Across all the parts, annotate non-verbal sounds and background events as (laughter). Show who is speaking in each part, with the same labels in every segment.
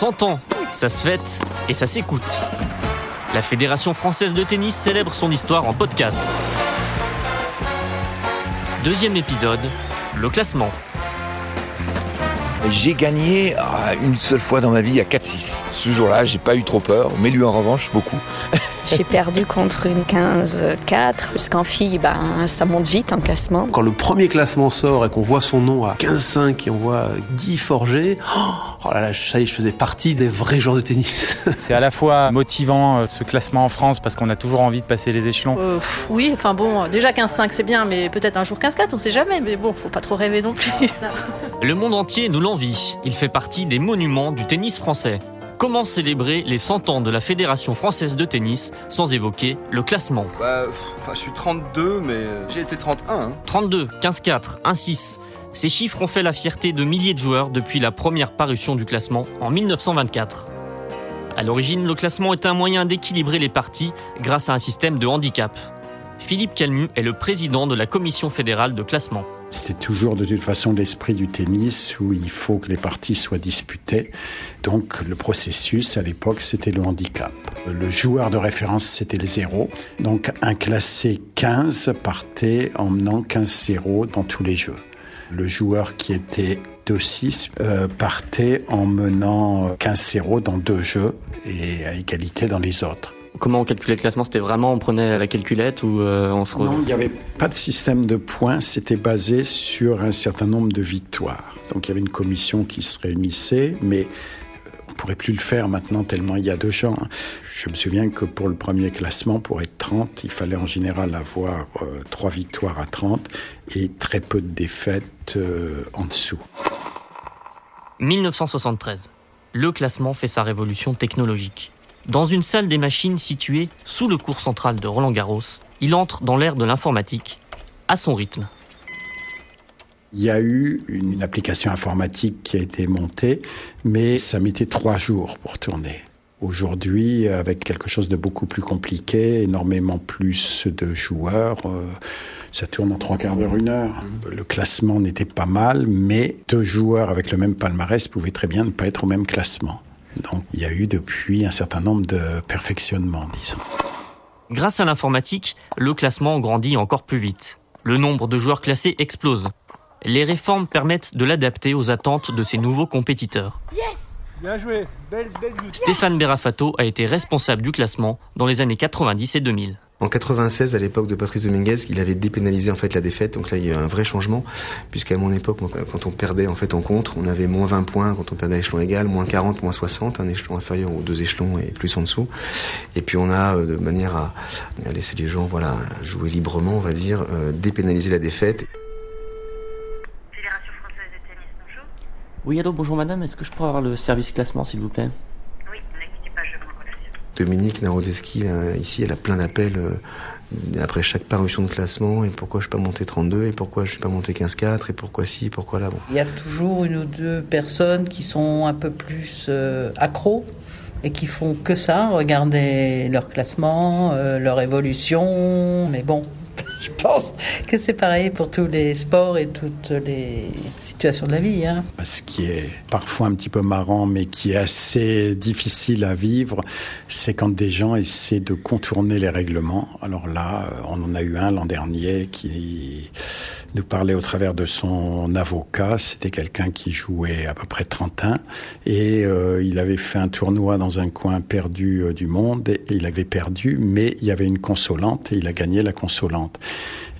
Speaker 1: 100 ans, ça se fête et ça s'écoute. La Fédération française de tennis célèbre son histoire en podcast. Deuxième épisode, le classement.
Speaker 2: J'ai gagné une seule fois dans ma vie à 4-6. Ce jour-là, j'ai pas eu trop peur, mais lui en revanche, beaucoup. (laughs)
Speaker 3: J'ai perdu contre une 15-4, parce qu'en fille, ben, ça monte vite en classement.
Speaker 4: Quand le premier classement sort et qu'on voit son nom à 15-5 et on voit Guy Forger, oh là là, je savais, je faisais partie des vrais joueurs de tennis. (laughs)
Speaker 5: C'est à la fois motivant euh, ce classement en France parce qu'on a toujours envie de passer les échelons.
Speaker 6: Euh, pff, oui, enfin bon, déjà 15-5 c'est bien, mais peut-être un jour 15-4, on sait jamais, mais bon, faut pas trop rêver non plus.
Speaker 1: Le monde entier nous l'envie. Il fait partie des monuments du tennis français. Comment célébrer les 100 ans de la Fédération française de tennis sans évoquer le classement?
Speaker 7: Bah, enfin, je suis 32, mais j'ai été 31. Hein.
Speaker 1: 32, 15-4, 1-6. Ces chiffres ont fait la fierté de milliers de joueurs depuis la première parution du classement en 1924. À l'origine, le classement est un moyen d'équilibrer les parties grâce à un système de handicap. Philippe Calmu est le président de la commission fédérale de classement.
Speaker 8: C'était toujours de toute façon l'esprit du tennis où il faut que les parties soient disputées. Donc le processus à l'époque c'était le handicap. Le joueur de référence c'était le zéro. Donc un classé 15 partait en menant 15-0 dans tous les jeux. Le joueur qui était 2-6 euh, partait en menant 15-0 dans deux jeux et à égalité dans les autres.
Speaker 1: Comment on calculait le classement C'était vraiment on prenait la calculette ou euh, on se
Speaker 8: Non, il n'y avait pas de système de points, c'était basé sur un certain nombre de victoires. Donc il y avait une commission qui se réunissait, mais euh, on pourrait plus le faire maintenant tellement il y a de gens. Je me souviens que pour le premier classement, pour être 30, il fallait en général avoir euh, trois victoires à 30 et très peu de défaites euh, en dessous.
Speaker 1: 1973. Le classement fait sa révolution technologique. Dans une salle des machines située sous le cours central de Roland Garros, il entre dans l'ère de l'informatique, à son rythme.
Speaker 8: Il y a eu une application informatique qui a été montée, mais ça mettait trois jours pour tourner. Aujourd'hui, avec quelque chose de beaucoup plus compliqué, énormément plus de joueurs, euh, ça tourne en trois quarts d'heure, une heure. Le classement n'était pas mal, mais deux joueurs avec le même palmarès pouvaient très bien ne pas être au même classement. Donc il y a eu depuis un certain nombre de perfectionnements, disons.
Speaker 1: Grâce à l'informatique, le classement grandit encore plus vite. Le nombre de joueurs classés explose. Les réformes permettent de l'adapter aux attentes de ces nouveaux compétiteurs.
Speaker 9: Bien joué, belle, belle.
Speaker 1: Stéphane Berafato a été responsable du classement dans les années 90 et 2000.
Speaker 10: En 96, à l'époque de Patrice Dominguez, il avait dépénalisé en fait la défaite. Donc là, il y a eu un vrai changement, puisqu'à mon époque, quand on perdait en fait en contre, on avait moins 20 points quand on perdait à échelon égal, moins 40, moins 60, un échelon inférieur aux deux échelons et plus en dessous. Et puis on a, euh, de manière à, à laisser les gens, voilà, jouer librement, on va dire, euh, dépénaliser la défaite.
Speaker 11: Fédération française de tennis, bonjour.
Speaker 1: Oui, allô, bonjour madame, est-ce que je pourrais avoir le service classement s'il vous plaît
Speaker 11: Oui, ne quittez pas, je vous relation.
Speaker 10: Dominique Narodeski, ici, elle a plein d'appels euh, après chaque parution de classement. Et pourquoi je suis pas monté 32 Et pourquoi je suis pas monté 15-4 Et pourquoi si Pourquoi là.
Speaker 12: Il y a toujours une ou deux personnes qui sont un peu plus euh, accros et qui font que ça, regarder leur classement, euh, leur évolution. Mais bon, (laughs) je pense que c'est pareil pour tous les sports et toutes les situations de la vie. Hein.
Speaker 8: Ce qui est parfois un petit peu marrant, mais qui est assez difficile à vivre, c'est quand des gens essaient de contourner les règlements. Alors là, euh, on en a eu un l'an dernier qui nous parlait au travers de son avocat. C'était quelqu'un qui jouait à peu près 31 et euh, il avait fait un tournoi dans un coin perdu euh, du monde et il avait perdu, mais il y avait une consolante et il a gagné la consolante.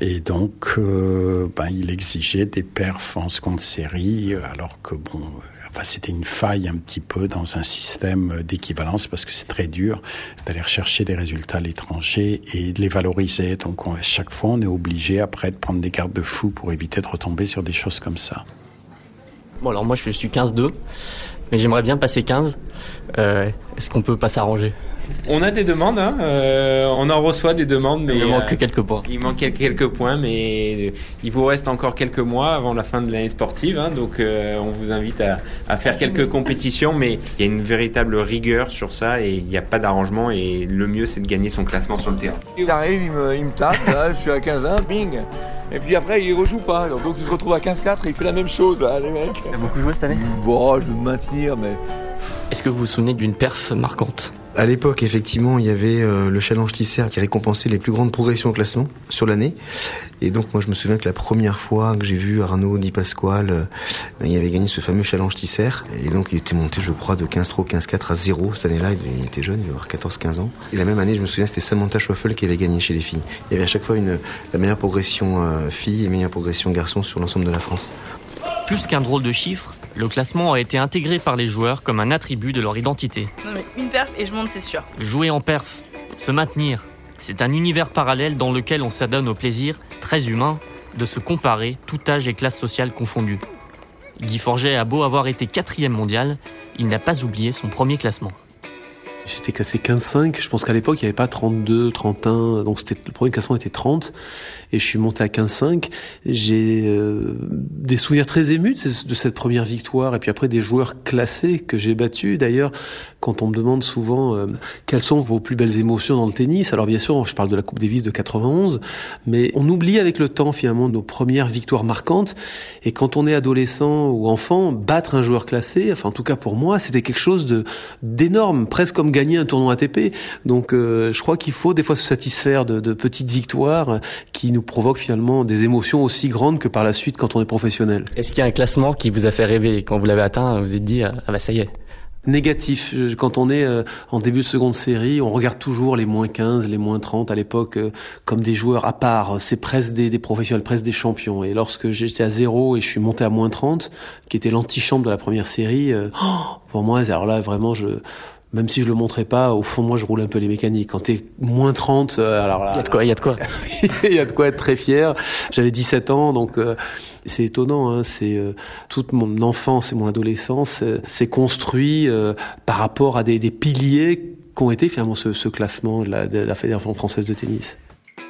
Speaker 8: Et donc, euh, ben, il exigeait des perfs en seconde série, alors que bon, enfin, c'était une faille un petit peu dans un système d'équivalence parce que c'est très dur d'aller rechercher des résultats à l'étranger et de les valoriser. Donc, on, à chaque fois, on est obligé après de prendre des gardes de fou pour éviter de retomber sur des choses comme ça.
Speaker 1: Bon, alors moi je suis 15-2, mais j'aimerais bien passer 15. Euh, Est-ce qu'on peut pas s'arranger?
Speaker 13: On a des demandes, hein, euh, on en reçoit des demandes, mais
Speaker 1: Il me manque
Speaker 13: euh,
Speaker 1: quelques points.
Speaker 13: il manque quel- quelques points, mais il vous reste encore quelques mois avant la fin de l'année sportive, hein, donc euh, on vous invite à, à faire quelques compétitions, mais il y a une véritable rigueur sur ça et il n'y a pas d'arrangement et le mieux c'est de gagner son classement sur le terrain.
Speaker 7: Il arrive, il me, il me tape, là, je suis à 15-1, bing. Et puis après, il rejoue pas. Donc il se retrouve à 15-4 et il fait la même chose, là, les mecs.
Speaker 1: T'as beaucoup joué cette année?
Speaker 7: Bon, je veux me maintenir, mais
Speaker 1: Est-ce que vous vous souvenez d'une perf marquante?
Speaker 10: À l'époque, effectivement, il y avait euh, le challenge Tisser qui récompensait les plus grandes progressions au classement sur l'année. Et donc, moi, je me souviens que la première fois que j'ai vu Arnaud Di Pasquale, euh, il avait gagné ce fameux challenge Tisser. Et donc, il était monté, je crois, de 15 3 15-4 à 0 cette année-là. Il était jeune, il devait avoir 14-15 ans. Et la même année, je me souviens, c'était Samantha Schwaffel qui avait gagné chez les filles. Il y avait à chaque fois une, la meilleure progression euh, fille et meilleure progression garçon sur l'ensemble de la France.
Speaker 1: Plus qu'un drôle de chiffre, le classement a été intégré par les joueurs comme un attribut de leur identité.
Speaker 14: Non mais une perf et je monte, c'est sûr.
Speaker 1: Jouer en perf, se maintenir, c'est un univers parallèle dans lequel on s'adonne au plaisir, très humain, de se comparer, tout âge et classe sociale confondus. Guy Forget a beau avoir été quatrième mondial, il n'a pas oublié son premier classement.
Speaker 4: J'étais classé 15-5. Je pense qu'à l'époque, il n'y avait pas 32, 31. Donc, c'était, le premier classement était 30. Et je suis monté à 15-5. J'ai euh, des souvenirs très émus de, ce- de cette première victoire. Et puis après, des joueurs classés que j'ai battus. D'ailleurs, quand on me demande souvent euh, quelles sont vos plus belles émotions dans le tennis, alors bien sûr, je parle de la Coupe Davis de 91. Mais on oublie avec le temps, finalement, nos premières victoires marquantes. Et quand on est adolescent ou enfant, battre un joueur classé, enfin, en tout cas pour moi, c'était quelque chose de d'énorme, presque comme gagner un tournoi ATP. Donc, euh, je crois qu'il faut des fois se satisfaire de, de petites victoires qui nous provoquent finalement des émotions aussi grandes que par la suite quand on est professionnel.
Speaker 1: Est-ce qu'il y a un classement qui vous a fait rêver Quand vous l'avez atteint, vous vous êtes dit, ah bah ça y est.
Speaker 4: Négatif. Quand on est euh, en début de seconde série, on regarde toujours les moins 15, les moins 30 à l'époque euh, comme des joueurs à part. C'est presque des, des professionnels, presque des champions. Et lorsque j'étais à zéro et je suis monté à moins 30, qui était l'antichambre de la première série, euh, oh, pour moi, alors là, vraiment, je... Même si je le montrais pas, au fond, moi, je roule un peu les mécaniques. Quand t'es moins 30, euh, alors là...
Speaker 1: Il y a de quoi, il y a de quoi. (laughs)
Speaker 4: il y a de quoi être très fier. J'avais 17 ans, donc euh, c'est étonnant. Hein, c'est euh, toute mon enfance et mon adolescence euh, s'est construit euh, par rapport à des, des piliers qu'ont été finalement ce, ce classement de la, de la Fédération française de tennis.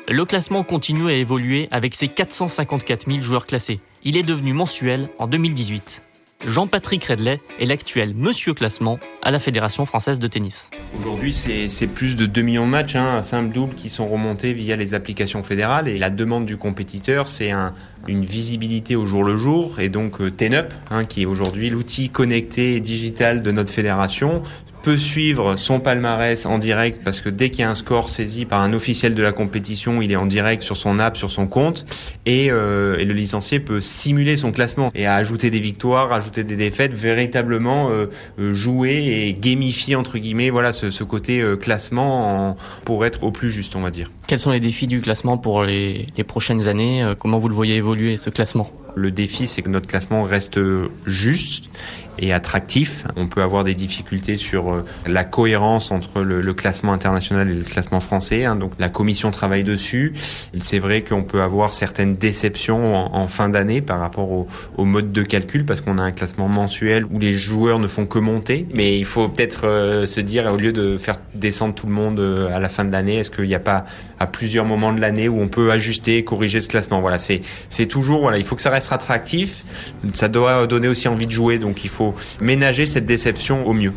Speaker 1: Le classement continue à évoluer avec ses 454 000 joueurs classés. Il est devenu mensuel en 2018. Jean-Patrick Redley est l'actuel monsieur classement à la Fédération française de tennis.
Speaker 13: Aujourd'hui, c'est plus de 2 millions de matchs, hein, simple double, qui sont remontés via les applications fédérales. Et la demande du compétiteur, c'est un, une visibilité au jour le jour. Et donc, euh, TENUP, hein, qui est aujourd'hui l'outil connecté et digital de notre fédération, peut suivre son palmarès en direct parce que dès qu'il y a un score saisi par un officiel de la compétition, il est en direct sur son app, sur son compte et, euh, et le licencié peut simuler son classement et à ajouter des victoires, ajouter des défaites, véritablement euh, euh, jouer et gamifier entre guillemets voilà ce, ce côté euh, classement en- pour être au plus juste on va dire.
Speaker 1: Quels sont les défis du classement pour les, les prochaines années Comment vous le voyez évoluer ce classement?
Speaker 13: Le défi, c'est que notre classement reste juste et attractif. On peut avoir des difficultés sur euh, la cohérence entre le, classement international et le classement français. hein. donc la commission travaille dessus. C'est vrai qu'on peut avoir certaines déceptions en, fin d'année par rapport au, mode de calcul parce qu'on a un classement mensuel où les joueurs ne font que monter. Mais il faut peut-être euh, se dire au lieu de faire descendre tout le monde euh, à la fin de l'année, est-ce qu'il n'y a pas à plusieurs moments de l'année où on peut ajuster, corriger ce classement? Voilà, c'est toujours voilà, il faut que ça reste attractif. Ça doit donner aussi envie de jouer, donc il faut ménager cette déception au mieux.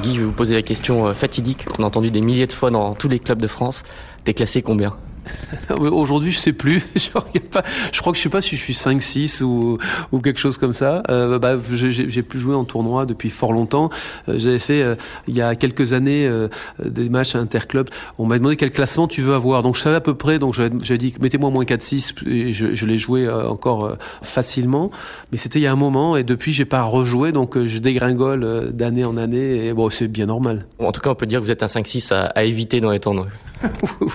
Speaker 1: Guy, je vais vous poser la question euh, fatidique qu'on a entendu des milliers de fois dans tous les clubs de France. T'es classé combien? (laughs)
Speaker 4: Aujourd'hui, je sais plus. (laughs) je, crois que je sais pas si je suis 5, 6 ou, ou quelque chose comme ça. Euh, bah, j'ai j'ai- j'ai plus joué en tournoi depuis fort longtemps. Euh, J'avais fait euh, il y a quelques années euh, des matchs à interclub. On m'a demandé quel classement tu veux avoir. Donc je savais à peu près. Donc j'avais j'avais dit mettez-moi moins 4, 6 et je, je l'ai joué encore facilement. Mais c'était il y a un moment et depuis j'ai pas rejoué. Donc je dégringole d'année en année et bon c'est bien normal.
Speaker 1: En tout cas, on peut dire que vous êtes un 5-6 à, à éviter dans les tournois. (laughs)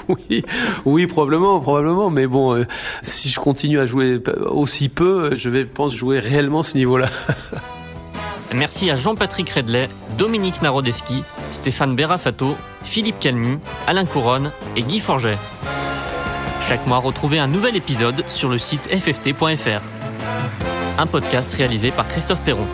Speaker 4: oui, oui, probablement, probablement. Mais bon, euh, si je continue à jouer aussi peu, je vais, pense, jouer réellement ce niveau-là. (laughs)
Speaker 1: Merci à Jean-Patrick Redley, Dominique Narodeski, Stéphane Berafato, Philippe Calmu, Alain Couronne et Guy Forget. Chaque mois, retrouvez un nouvel épisode sur le site fft.fr. Un podcast réalisé par Christophe Perron.